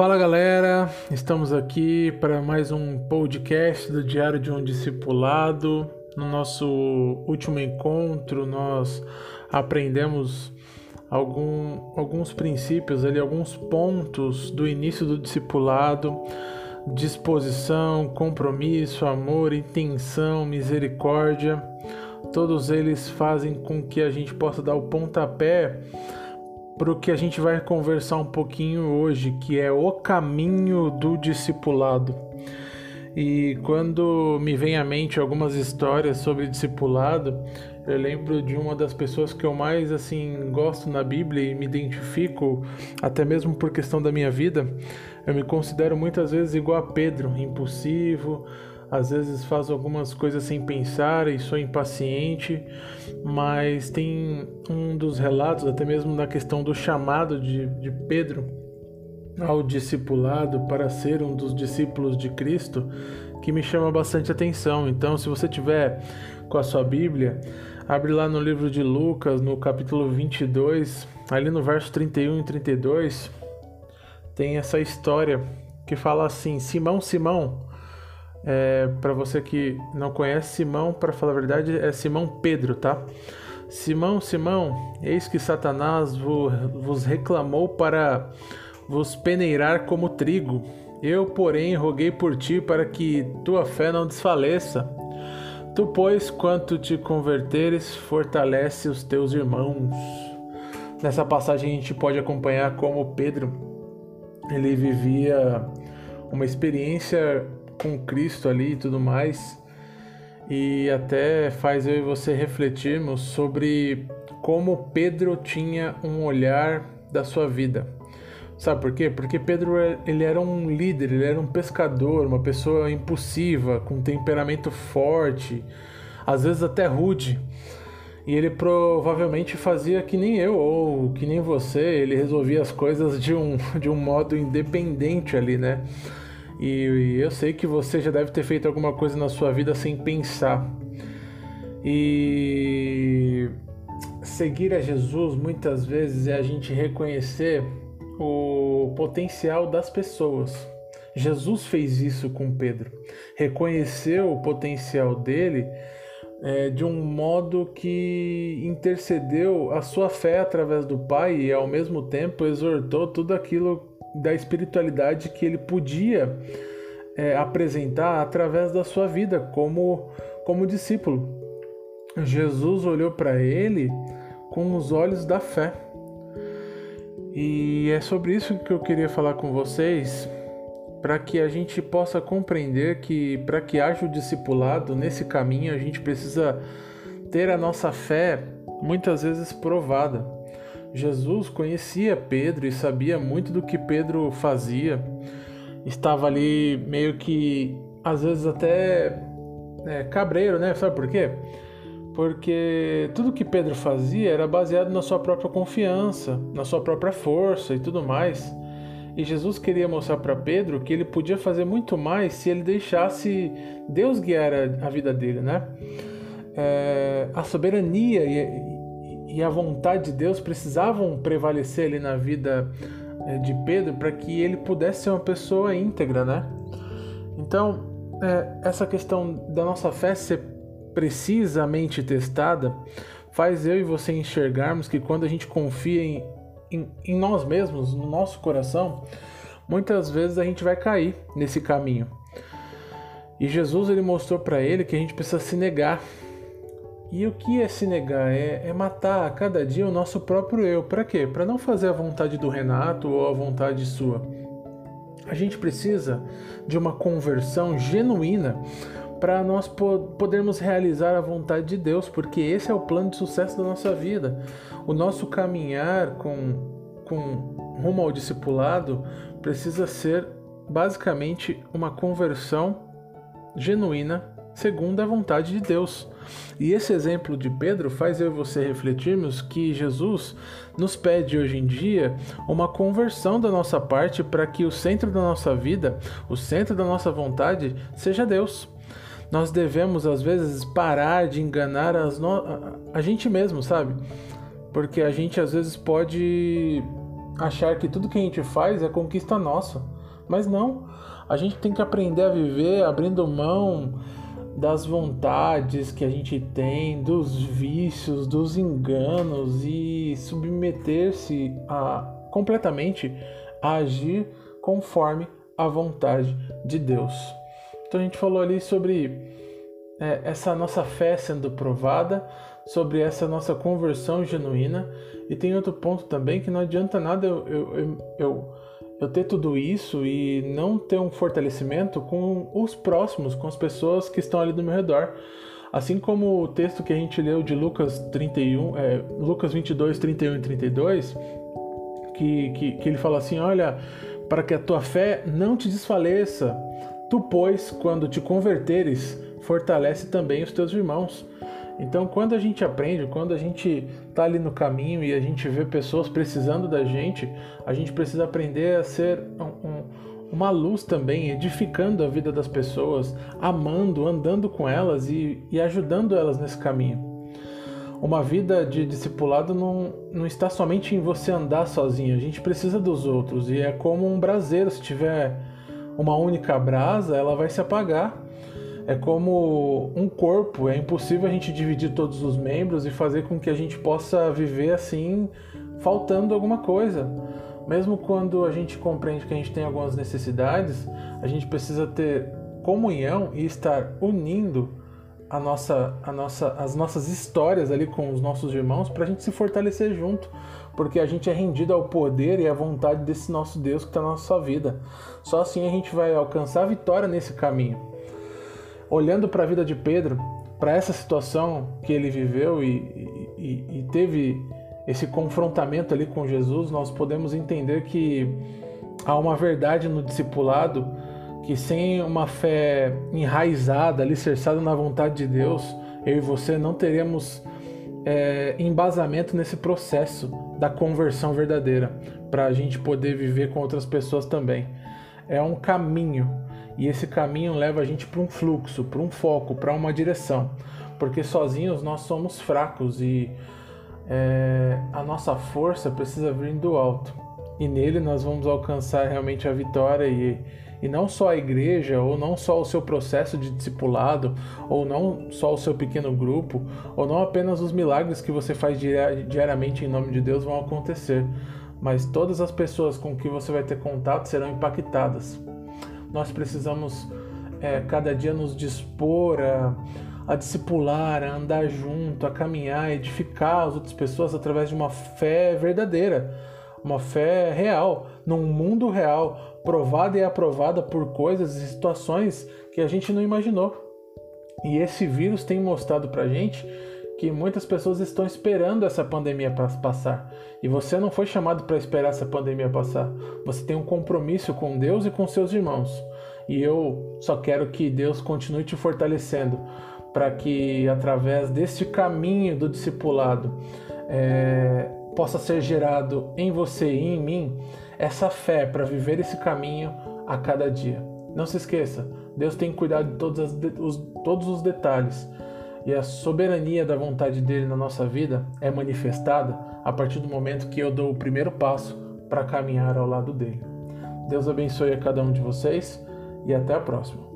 Fala galera, estamos aqui para mais um podcast do Diário de um Discipulado. No nosso último encontro, nós aprendemos algum, alguns princípios, ali, alguns pontos do início do discipulado: disposição, compromisso, amor, intenção, misericórdia. Todos eles fazem com que a gente possa dar o pontapé para o que a gente vai conversar um pouquinho hoje, que é o caminho do discipulado. E quando me vem à mente algumas histórias sobre discipulado, eu lembro de uma das pessoas que eu mais assim gosto na Bíblia e me identifico, até mesmo por questão da minha vida. Eu me considero muitas vezes igual a Pedro, impulsivo, às vezes faço algumas coisas sem pensar e sou impaciente, mas tem um dos relatos, até mesmo na questão do chamado de, de Pedro ao discipulado para ser um dos discípulos de Cristo, que me chama bastante atenção. Então, se você tiver com a sua Bíblia, abre lá no livro de Lucas, no capítulo 22, ali no verso 31 e 32, tem essa história que fala assim: Simão, Simão, é, para você que não conhece, Simão, para falar a verdade, é Simão Pedro, tá? Simão, Simão, eis que Satanás vos reclamou para vos peneirar como trigo. Eu, porém, roguei por ti para que tua fé não desfaleça. Tu, pois, quanto te converteres, fortalece os teus irmãos. Nessa passagem a gente pode acompanhar como Pedro ele vivia uma experiência com Cristo ali e tudo mais. E até faz eu e você refletirmos sobre como Pedro tinha um olhar da sua vida. Sabe por quê? Porque Pedro ele era um líder, ele era um pescador, uma pessoa impulsiva, com temperamento forte, às vezes até rude. E ele provavelmente fazia que nem eu ou que nem você, ele resolvia as coisas de um, de um modo independente ali, né? E eu sei que você já deve ter feito alguma coisa na sua vida sem pensar. E seguir a Jesus muitas vezes é a gente reconhecer o potencial das pessoas. Jesus fez isso com Pedro, reconheceu o potencial dele é, de um modo que intercedeu a sua fé através do Pai e ao mesmo tempo exortou tudo aquilo da espiritualidade que ele podia é, apresentar através da sua vida como, como discípulo. Jesus olhou para ele com os olhos da fé. E é sobre isso que eu queria falar com vocês, para que a gente possa compreender que para que haja o discipulado nesse caminho, a gente precisa ter a nossa fé muitas vezes provada. Jesus conhecia Pedro e sabia muito do que Pedro fazia. Estava ali meio que, às vezes, até é, cabreiro, né? Sabe por quê? Porque tudo que Pedro fazia era baseado na sua própria confiança, na sua própria força e tudo mais. E Jesus queria mostrar para Pedro que ele podia fazer muito mais se ele deixasse Deus guiar a, vida dele, né? É, a soberania e, e a vontade de Deus precisavam prevalecer ali na vida eh, de Pedro para que ele pudesse ser uma pessoa íntegra, né? Então, é, essa questão da nossa fé ser precisamente testada faz eu e você enxergarmos que quando a gente confia em, em, em nós mesmos, no nosso coração, muitas vezes a gente vai cair nesse caminho. E Jesus ele mostrou para ele que a gente precisa se negar e o que é se negar? É, é, matar a cada dia o nosso próprio eu. Para quê? Para não fazer a vontade do Renato ou a vontade sua. A gente precisa de uma conversão genuína para nós podermos realizar a vontade de Deus, porque esse é o plano de sucesso da nossa vida. O nosso caminhar com, com rumo ao discipulado precisa ser basicamente uma conversão genuína segundo a vontade de Deus. E esse exemplo de Pedro faz eu e você refletirmos que Jesus nos pede hoje em dia uma conversão da nossa parte para que o centro da nossa vida, o centro da nossa vontade, seja Deus. Nós devemos, às vezes, parar de enganar no... a gente mesmo, sabe? Porque a gente, às vezes, pode achar que tudo que a gente faz é conquista nossa. Mas não. A gente tem que aprender a viver abrindo mão das vontades que a gente tem, dos vícios, dos enganos e submeter-se a completamente a agir conforme a vontade de Deus. Então a gente falou ali sobre é, essa nossa fé sendo provada, sobre essa nossa conversão genuína. E tem outro ponto também que não adianta nada eu, eu, eu, eu, ter tudo isso e não ter um fortalecimento com os próximos, com as pessoas que estão ali do meu redor. Assim como o texto que a gente leu de Lucas 31, é, Lucas 22, 31 e 32, que, que, que ele fala assim: Olha, para que a tua fé não te desfaleça, tu, pois, quando te converteres, fortalece também os teus irmãos. Então, quando a gente aprende, quando a gente está ali no caminho e a gente vê pessoas precisando da gente, a gente precisa aprender a ser um, um, uma luz também, edificando a vida das pessoas, amando, andando com elas e, e ajudando elas nesse caminho. Uma vida de discipulado não, não está somente em você andar sozinho, a gente precisa dos outros e é como um braseiro, se tiver uma única brasa, ela vai se apagar é como um corpo, é impossível a gente dividir todos os membros e fazer com que a gente possa viver assim, faltando alguma coisa. Mesmo quando a gente compreende que a gente tem algumas necessidades, a gente precisa ter comunhão e estar unindo a nossa, a nossa, as nossas histórias ali com os nossos irmãos para a gente se fortalecer junto, porque a gente é rendido ao poder e à vontade desse nosso Deus que está na nossa vida. Só assim a gente vai alcançar a vitória nesse caminho olhando para a vida de Pedro, para essa situação que ele viveu e, e, e, teve esse confrontamento ali com Jesus, nós podemos entender que há uma verdade no discipulado que sem uma fé enraizada, alicerçada na vontade de Deus, eu e você não teremos é, embasamento nesse processo da conversão verdadeira, para a gente poder viver com outras pessoas também. É um caminho e esse caminho leva a gente para um fluxo, para um foco, para uma direção, porque sozinhos nós somos fracos e é, a nossa força precisa vir do alto. E nele nós vamos alcançar realmente a vitória e, e não só a igreja, ou não só o seu processo de discipulado, ou não só o seu pequeno grupo, ou não apenas os milagres que você faz diariamente em nome de Deus vão acontecer, mas todas as pessoas com que você vai ter contato serão impactadas. Nós precisamos é, cada dia nos dispor a, a discipular, a andar junto, a caminhar, a edificar as outras pessoas através de uma fé verdadeira, uma fé real, num mundo real, provada e aprovada por coisas e situações que a gente não imaginou. E esse vírus tem mostrado pra gente que muitas pessoas estão esperando essa pandemia passar. E você não foi chamado para esperar essa pandemia passar. Você tem um compromisso com Deus e com seus irmãos. E eu só quero que Deus continue te fortalecendo para que através deste caminho do discipulado é, possa ser gerado em você e em mim essa fé para viver esse caminho a cada dia. Não se esqueça, Deus tem cuidado de todos, os, todos os detalhes e a soberania da vontade dele na nossa vida é manifestada a partir do momento que eu dou o primeiro passo para caminhar ao lado dele. Deus abençoe a cada um de vocês e até a próxima.